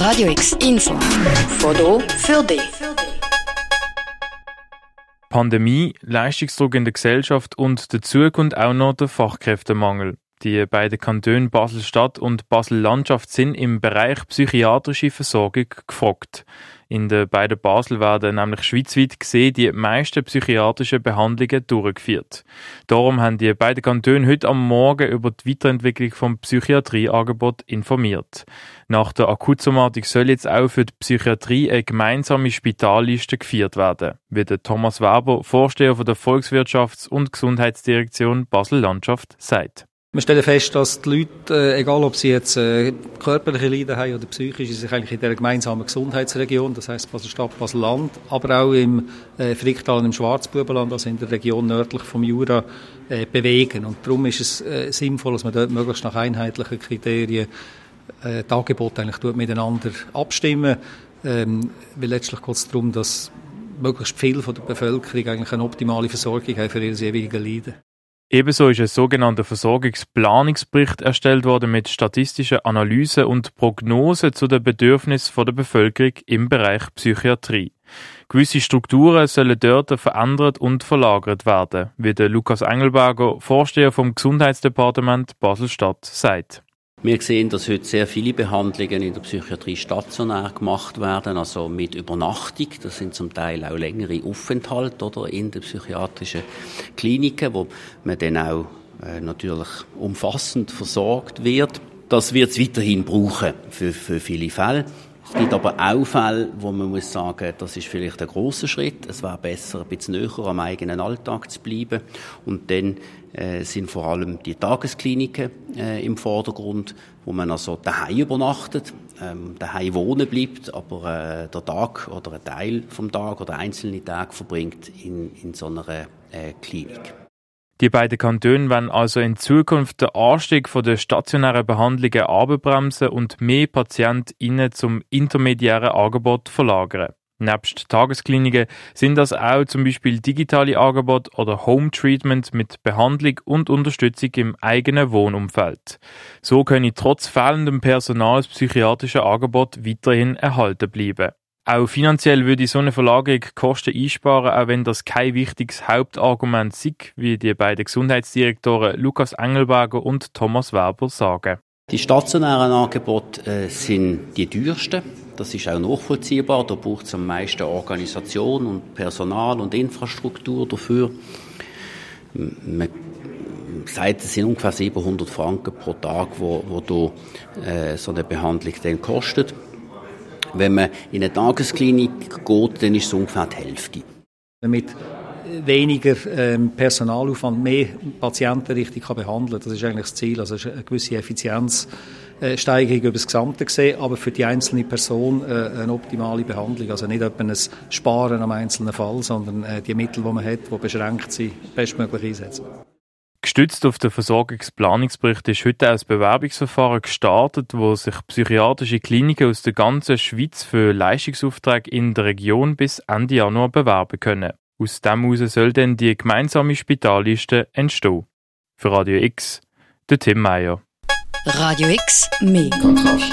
Radio X Info. Foto für dich. Pandemie, Leistungsdruck in der Gesellschaft und dazu kommt auch noch der Fachkräftemangel. Die beiden Kantone Basel-Stadt und Basel-Landschaft sind im Bereich psychiatrische Versorgung gefragt. In den beiden Basel werden nämlich schweizweit gesehen die meisten psychiatrischen Behandlungen durchgeführt. Darum haben die beiden Kantone heute am Morgen über die Weiterentwicklung vom Psychiatrieangebot informiert. Nach der Akutsomatik soll jetzt auch für die Psychiatrie eine gemeinsame Spitalliste geführt werden, wie der Thomas Weber, Vorsteher von der Volkswirtschafts- und Gesundheitsdirektion Basel-Landschaft, sagt. Wir stellen fest, dass die Leute, äh, egal ob sie jetzt äh, körperliche Leiden haben oder psychische, sich eigentlich in der gemeinsamen Gesundheitsregion, das heißt Basel-Stadt, Basel-Land, aber auch im äh, Fricktal und im Schwarzbubenland, also in der Region nördlich vom Jura, bewegen. Und darum ist es sinnvoll, dass man dort möglichst nach einheitlichen Kriterien äh, die Angebote eigentlich miteinander abstimmen, ähm, weil letztlich geht es darum, dass möglichst viel von der Bevölkerung eigentlich eine optimale Versorgung haben für ihre ewigen Leiden. Ebenso ist ein sogenannter Versorgungsplanungsbericht erstellt worden mit statistischen Analysen und Prognosen zu den Bedürfnissen der Bevölkerung im Bereich Psychiatrie. Gewisse Strukturen sollen dort verändert und verlagert werden, wie der Lukas Engelberger, Vorsteher vom Gesundheitsdepartement Basel-Stadt, sagt. Wir sehen, dass heute sehr viele Behandlungen in der Psychiatrie stationär gemacht werden, also mit Übernachtung. Das sind zum Teil auch längere Aufenthalte oder in den psychiatrischen Kliniken, wo man dann auch äh, natürlich umfassend versorgt wird. Das wird es weiterhin brauchen für, für viele Fälle. Es gibt aber auch Fälle, wo man muss sagen, das ist vielleicht ein großer Schritt. Es wäre besser, ein bisschen näher am eigenen Alltag zu bleiben. Und dann äh, sind vor allem die Tageskliniken äh, im Vordergrund, wo man also daheim übernachtet, ähm, daheim wohnen bleibt, aber äh, der Tag oder ein Teil vom Tag oder einzelne Tage verbringt in, in so einer äh, Klinik. Die beiden Kantone werden also in Zukunft den Anstieg von der stationären Behandlungen abbremsen und mehr PatientInnen zum intermediären Angebot verlagern. Nebst Tageskliniken sind das auch zum Beispiel digitale Angebote oder Home Treatment mit Behandlung und Unterstützung im eigenen Wohnumfeld. So können trotz fehlendem Personal psychiatrische Angebot weiterhin erhalten bleiben. Auch finanziell würde so eine Verlagerung Kosten einsparen, auch wenn das kein wichtiges Hauptargument sei, wie die beiden Gesundheitsdirektoren Lukas Engelberger und Thomas Weber sagen. Die stationären Angebote äh, sind die teuersten. Das ist auch nachvollziehbar. Da braucht es am meisten Organisation und Personal und Infrastruktur dafür. Man sagt, es sind ungefähr 700 Franken pro Tag, wo, wo da, äh, so eine Behandlung dann kostet. Wenn man in eine Tagesklinik geht, dann ist es ungefähr die Hälfte. Mit weniger ähm, Personalaufwand mehr Patienten richtig kann behandeln Das ist eigentlich das Ziel. Also eine gewisse Effizienzsteigerung über das Gesamte gesehen, aber für die einzelne Person äh, eine optimale Behandlung. Also nicht etwa ein Sparen am einzelnen Fall, sondern äh, die Mittel, die man hat, die beschränkt sind, bestmöglich einsetzen. Gestützt auf den Versorgungsplanungsbericht ist heute ein Bewerbungsverfahren gestartet, wo sich psychiatrische Kliniken aus der ganzen Schweiz für Leistungsaufträge in der Region bis Ende Januar bewerben können. Aus dem heraus soll dann die gemeinsame Spitalliste entstehen. Für Radio X, der Tim Meyer. Radio X, mehr Kontrast.